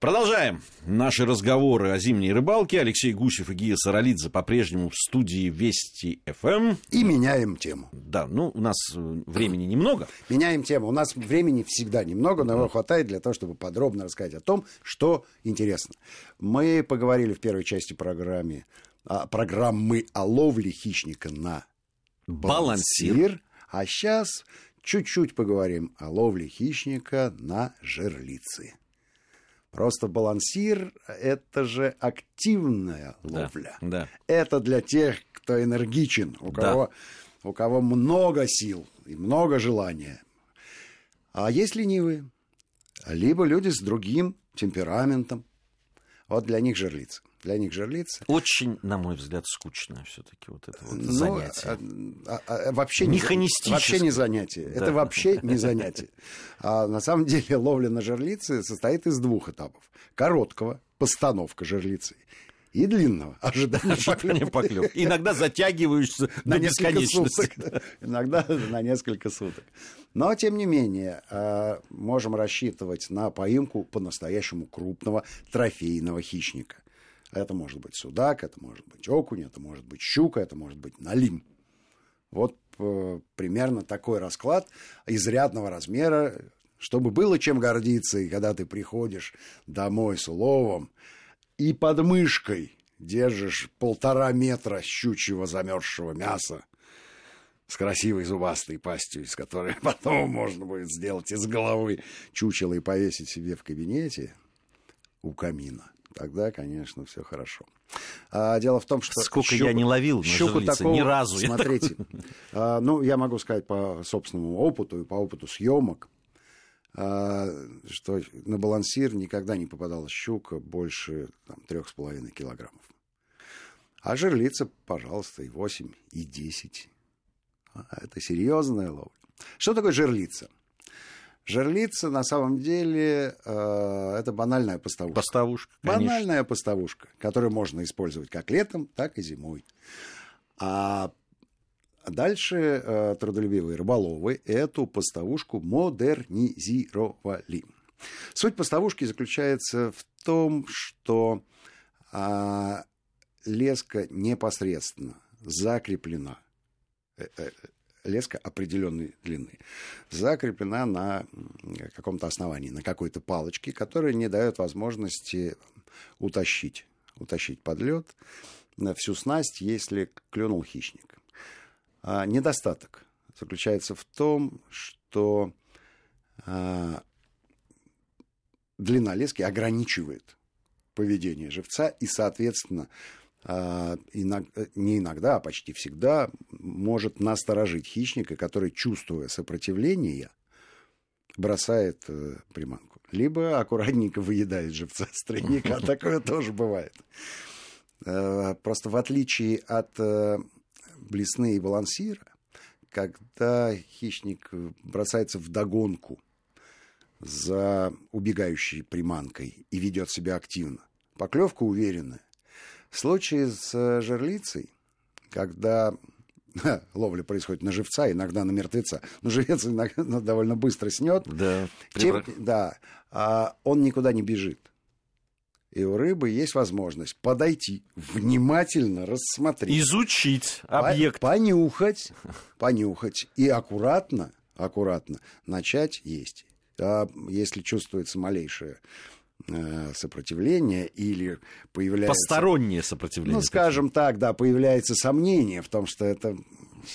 Продолжаем наши разговоры о зимней рыбалке. Алексей Гусев и Гия Саралидзе по-прежнему в студии Вести ФМ. И меняем тему. Да, ну, у нас э, времени немного. Меняем тему. У нас времени всегда немного, но его хватает для того, чтобы подробно рассказать о том, что интересно. Мы поговорили в первой части программы, а, программы о ловле хищника на балансир. балансир. А сейчас чуть-чуть поговорим о ловле хищника на жерлицы. Просто балансир – это же активная ловля. Да, да. Это для тех, кто энергичен, у кого, да. у кого много сил и много желания. А есть ленивые, либо люди с другим темпераментом. Вот для них жерлица для них жерлица. Очень, на мой взгляд, скучно все-таки вот это вот ну, занятие. А, а, а, вообще, не, вообще не занятие. Да. Это вообще не занятие. А на самом деле ловля на жерлице состоит из двух этапов. Короткого, постановка жерлицы, и длинного ожидания поклевки. Иногда затягиваешься на несколько суток. Иногда на несколько суток. Но, тем не менее, а, можем рассчитывать на поимку по-настоящему крупного трофейного хищника. Это может быть судак, это может быть окунь, это может быть щука, это может быть налим. Вот э, примерно такой расклад изрядного размера, чтобы было чем гордиться, и когда ты приходишь домой с уловом и под мышкой держишь полтора метра щучьего замерзшего мяса с красивой зубастой пастью, из которой потом можно будет сделать из головы чучело и повесить себе в кабинете у камина тогда, конечно, все хорошо. А, дело в том, что... Сколько щуку, я не ловил на щуку такого, ни разу. Смотрите, а, ну, я могу сказать по собственному опыту и по опыту съемок, что на балансир никогда не попадала щука больше трех с половиной килограммов. А жерлица, пожалуйста, и 8, и 10. А, это серьезная ловля. Что такое жерлица? Жерлица на самом деле э, это банальная поставушка. Поставушка, конечно. Банальная поставушка, которую можно использовать как летом, так и зимой. А дальше э, трудолюбивые рыболовы эту поставушку модернизировали. Суть поставушки заключается в том, что э, леска непосредственно закреплена э, э, леска определенной длины, закреплена на каком-то основании, на какой-то палочке, которая не дает возможности утащить, утащить под лед всю снасть, если клюнул хищник. А недостаток заключается в том, что а, длина лески ограничивает поведение живца, и, соответственно, а, не иногда, а почти всегда может насторожить хищника, который, чувствуя сопротивление, бросает э, приманку. Либо аккуратненько выедает живца с тройника. Такое тоже бывает. Э, просто в отличие от э, блесны и балансира, когда хищник бросается в догонку за убегающей приманкой и ведет себя активно, поклевка уверенная, в случае с э, жерлицей, когда ловля происходит на живца, иногда на мертвеца. Но живец иногда ну, довольно быстро снет. Да. Чем, да. А он никуда не бежит. И у рыбы есть возможность подойти, внимательно рассмотреть. Изучить объект. Понюхать, понюхать и аккуратно, аккуратно начать есть. А если чувствуется малейшее Э, сопротивление или появляется... Постороннее сопротивление. Ну, скажем так, да, появляется сомнение в том, что это,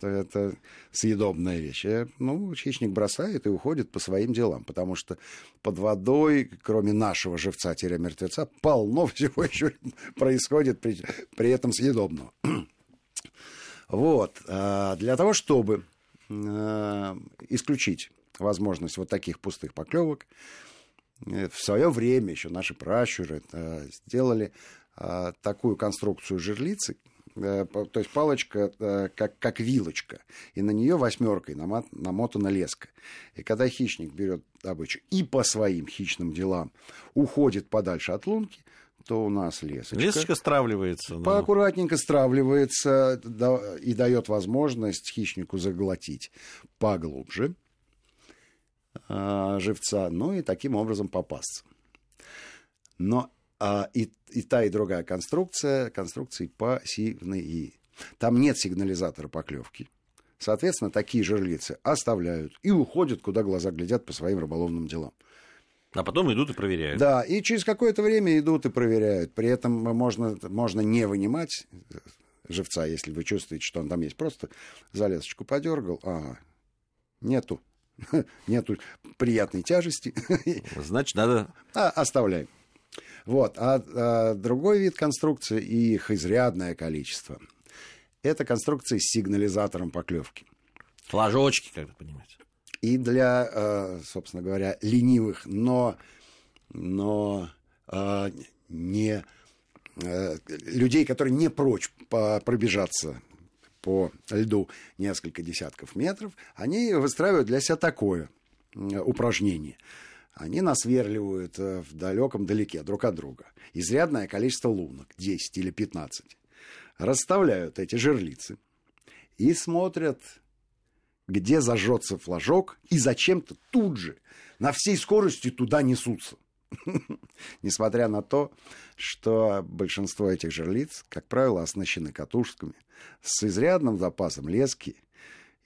это съедобная вещь. И, ну, хищник бросает и уходит по своим делам, потому что под водой, кроме нашего живца-мертвеца, полно всего еще происходит при, при этом съедобного. вот. А для того, чтобы э, исключить возможность вот таких пустых поклевок, Э, в свое время еще наши пращуры э, сделали э, такую конструкцию жерлицы, то есть палочка как, как вилочка, и на нее восьмеркой намотана леска. И когда хищник берет добычу и по своим хищным делам уходит подальше от лунки, то у нас лесочка. Лесочка стравливается. Да. Поаккуратненько стравливается и дает возможность хищнику заглотить поглубже э, живца, ну и таким образом попасться. Но и, и та, и другая конструкция, конструкции пассивные. Там нет сигнализатора поклевки. Соответственно, такие жерлицы оставляют и уходят, куда глаза глядят по своим рыболовным делам. А потом идут и проверяют. Да, и через какое-то время идут и проверяют. При этом можно, можно не вынимать живца, если вы чувствуете, что он там есть. Просто за лесочку подергал, а нету. Нету приятной тяжести. Значит, надо... А, оставляем. Вот. А, а другой вид конструкции, и их изрядное количество, это конструкции с сигнализатором поклевки. Флажочки, как вы понимаете. И для, э, собственно говоря, ленивых, но, но э, не э, людей, которые не прочь пробежаться по льду несколько десятков метров, они выстраивают для себя такое упражнение – они насверливают э, в далеком далеке друг от друга. Изрядное количество лунок, 10 или 15. Расставляют эти жерлицы и смотрят, где зажжется флажок, и зачем-то тут же на всей скорости туда несутся. Несмотря на то, что большинство этих жерлиц, как правило, оснащены катушками с изрядным запасом лески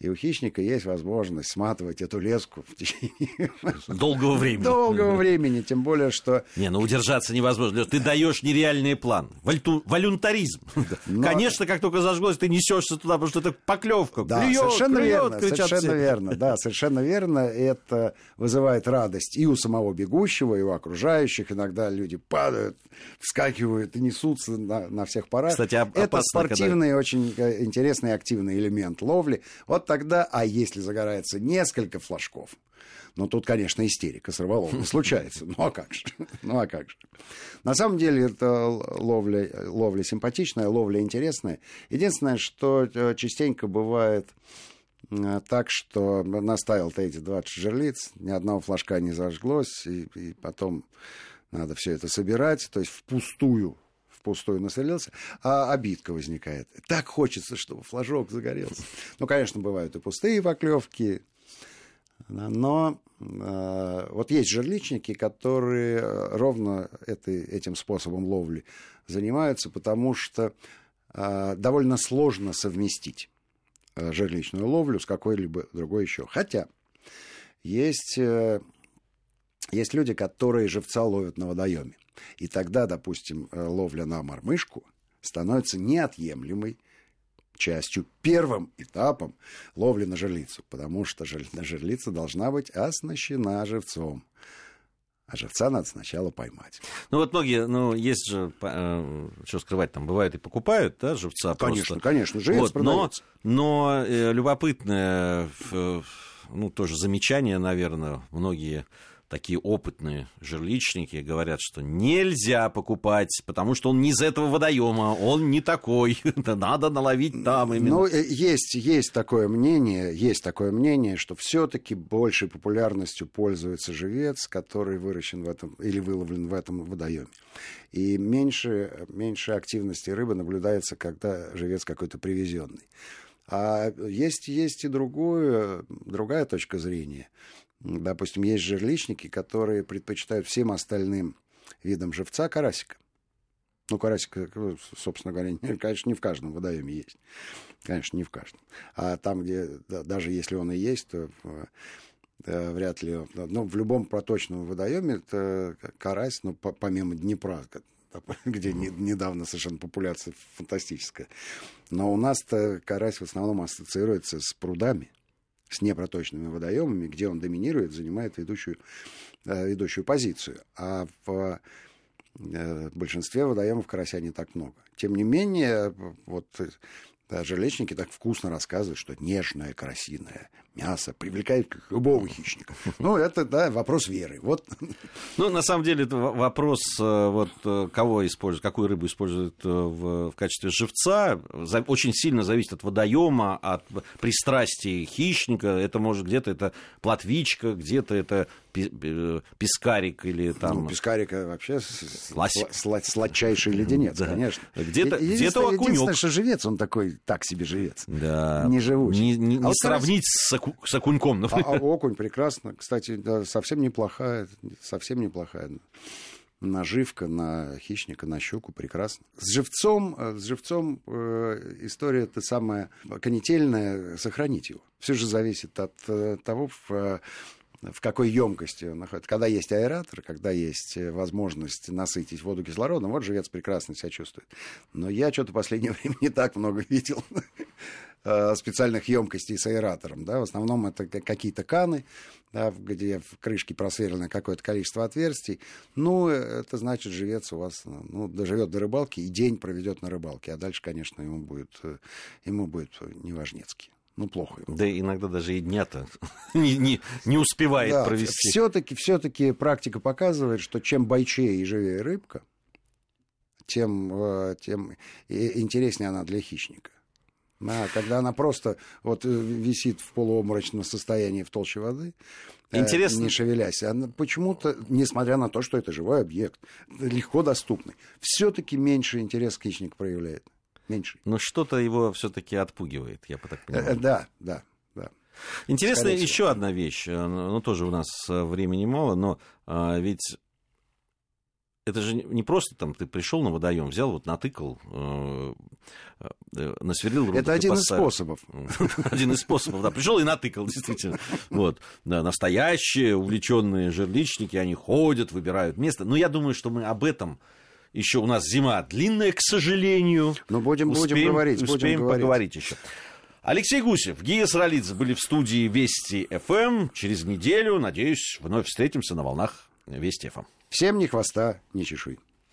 и у хищника есть возможность сматывать эту леску в течение... Долгого времени. Долгого времени, тем более, что... Не, ну удержаться невозможно. Ты даешь нереальный план. Вальту... Волюнтаризм. Но... Конечно, как только зажглось, ты несешься туда, потому что это поклевка. Да, клюет, совершенно клюет, верно, совершенно все. верно. Да, совершенно верно. Это вызывает радость и у самого бегущего, и у окружающих. Иногда люди падают, вскакивают и несутся на, на всех парах. Кстати, опасно, это спортивный, когда... очень э, интересный, активный элемент ловли. Вот тогда, а если загорается несколько флажков, ну, тут, конечно, истерика с рыболовом случается. Ну, а как же? Ну, а как же? На самом деле, это ловля, ловля симпатичная, ловля интересная. Единственное, что э, частенько бывает э, так, что наставил ты эти 20 жерлиц, ни одного флажка не зажглось, и, и потом надо все это собирать, то есть впустую впустую насолился, а обидка возникает. Так хочется, чтобы флажок загорелся. Ну, конечно, бывают и пустые поклевки, но э, вот есть жерличники, которые ровно этой, этим способом ловли занимаются, потому что э, довольно сложно совместить э, жерличную ловлю с какой-либо другой еще. Хотя есть, э, есть люди, которые живца ловят на водоеме. И тогда, допустим, э, ловля на мормышку становится неотъемлемой частью, первым этапом ловли на жерлицу, потому что жерлица должна быть оснащена живцом. А живца надо сначала поймать. Ну вот многие, ну есть же, э, что скрывать, там бывает и покупают, да, живца Конечно, просто. конечно, живец вот, продается. Но, но э, любопытное, э, ну тоже замечание, наверное, многие такие опытные жерличники говорят, что нельзя покупать, потому что он не из этого водоема, он не такой, надо наловить там именно. Ну, э, есть, есть такое мнение, есть такое мнение, что все-таки большей популярностью пользуется живец, который выращен в этом или выловлен в этом водоеме. И меньше, меньше активности рыбы наблюдается, когда живец какой-то привезенный. А есть, есть и другую, другая точка зрения. Допустим, есть жерличники, которые предпочитают всем остальным видам живца карасика. Ну, карасик, э, собственно говоря, конечно, не в каждом водоеме есть. Конечно, не в каждом. А там, где, даже если он и есть, то э, вряд ли... Ну, в любом проточном водоеме это карась, ну, помимо Днепра, где недавно совершенно популяция фантастическая. Но у нас-то карась в основном ассоциируется с прудами с непроточными водоемами, где он доминирует, занимает ведущую, э, ведущую позицию. А в э, большинстве водоемов карася не так много. Тем не менее, вот да, жерлечники так вкусно рассказывают, что нежное карасиное мясо привлекает любого хищника. Ну, это, да, вопрос веры. Вот. Ну, на самом деле, это вопрос, э, вот, э, кого используют, какую рыбу используют э, в, в качестве живца, очень сильно зависит от водоема, от пристрастий хищника. Это может где-то это платвичка, где-то это пескарик или там... Ну, пескарика вообще сла- сладчайший леденец, да. конечно. Где-то, где-то окунек. Единственное, что живец, он такой, так себе живец. Да. Не живучий. Не, не, а не вот сравнить с, оку, с окуньком. А, а окунь прекрасно. Кстати, да, совсем неплохая, совсем неплохая наживка на хищника, на щуку, прекрасно. С живцом, э, с живцом э, история это самая конетельная, сохранить его. Все же зависит от э, того, в, в какой емкости он находится. Когда есть аэратор, когда есть возможность насытить воду кислородом, вот живец прекрасно себя чувствует. Но я что-то в последнее время не так много видел Э, специальных емкостей с аэратором. Да? В основном это какие-то каны, да, где в крышке просверлено какое-то количество отверстий. Ну, это значит, живец у вас ну, доживет до рыбалки и день проведет на рыбалке. А дальше, конечно, ему будет, э, ему будет неважнецкий. Ну, плохо. Ему. Да иногда даже и дня-то не, не, не успевает да, провести. Все-таки все практика показывает, что чем бойчее и живее рыбка, тем, э, тем интереснее она для хищника. Да, когда она просто вот э, висит в полуобморочном состоянии в толще воды, э, Интересно. не шевелясь. Она почему-то, несмотря на то, что это живой объект, легко доступный, все-таки меньше интерес к хищнику проявляет. Меньше. Но что-то его все-таки отпугивает, я так э, понимаю. Да, да, да. Интересная еще одна вещь. Ну, тоже у нас времени мало, но а, ведь это же не просто там ты пришел на водоем, взял, вот натыкал, э, э, насверлил руку. Это один из способов. Один из способов, да. Пришел и натыкал, действительно. Вот. Да, настоящие увлеченные жерличники, они ходят, выбирают место. Но я думаю, что мы об этом еще у нас зима длинная, к сожалению. Но будем, успеем, будем говорить. Успеем будем поговорить еще. Алексей Гусев, Гия Саралидзе были в студии Вести ФМ. Через неделю, надеюсь, вновь встретимся на волнах Вести ФМ. Всем ни хвоста, ни чешуй.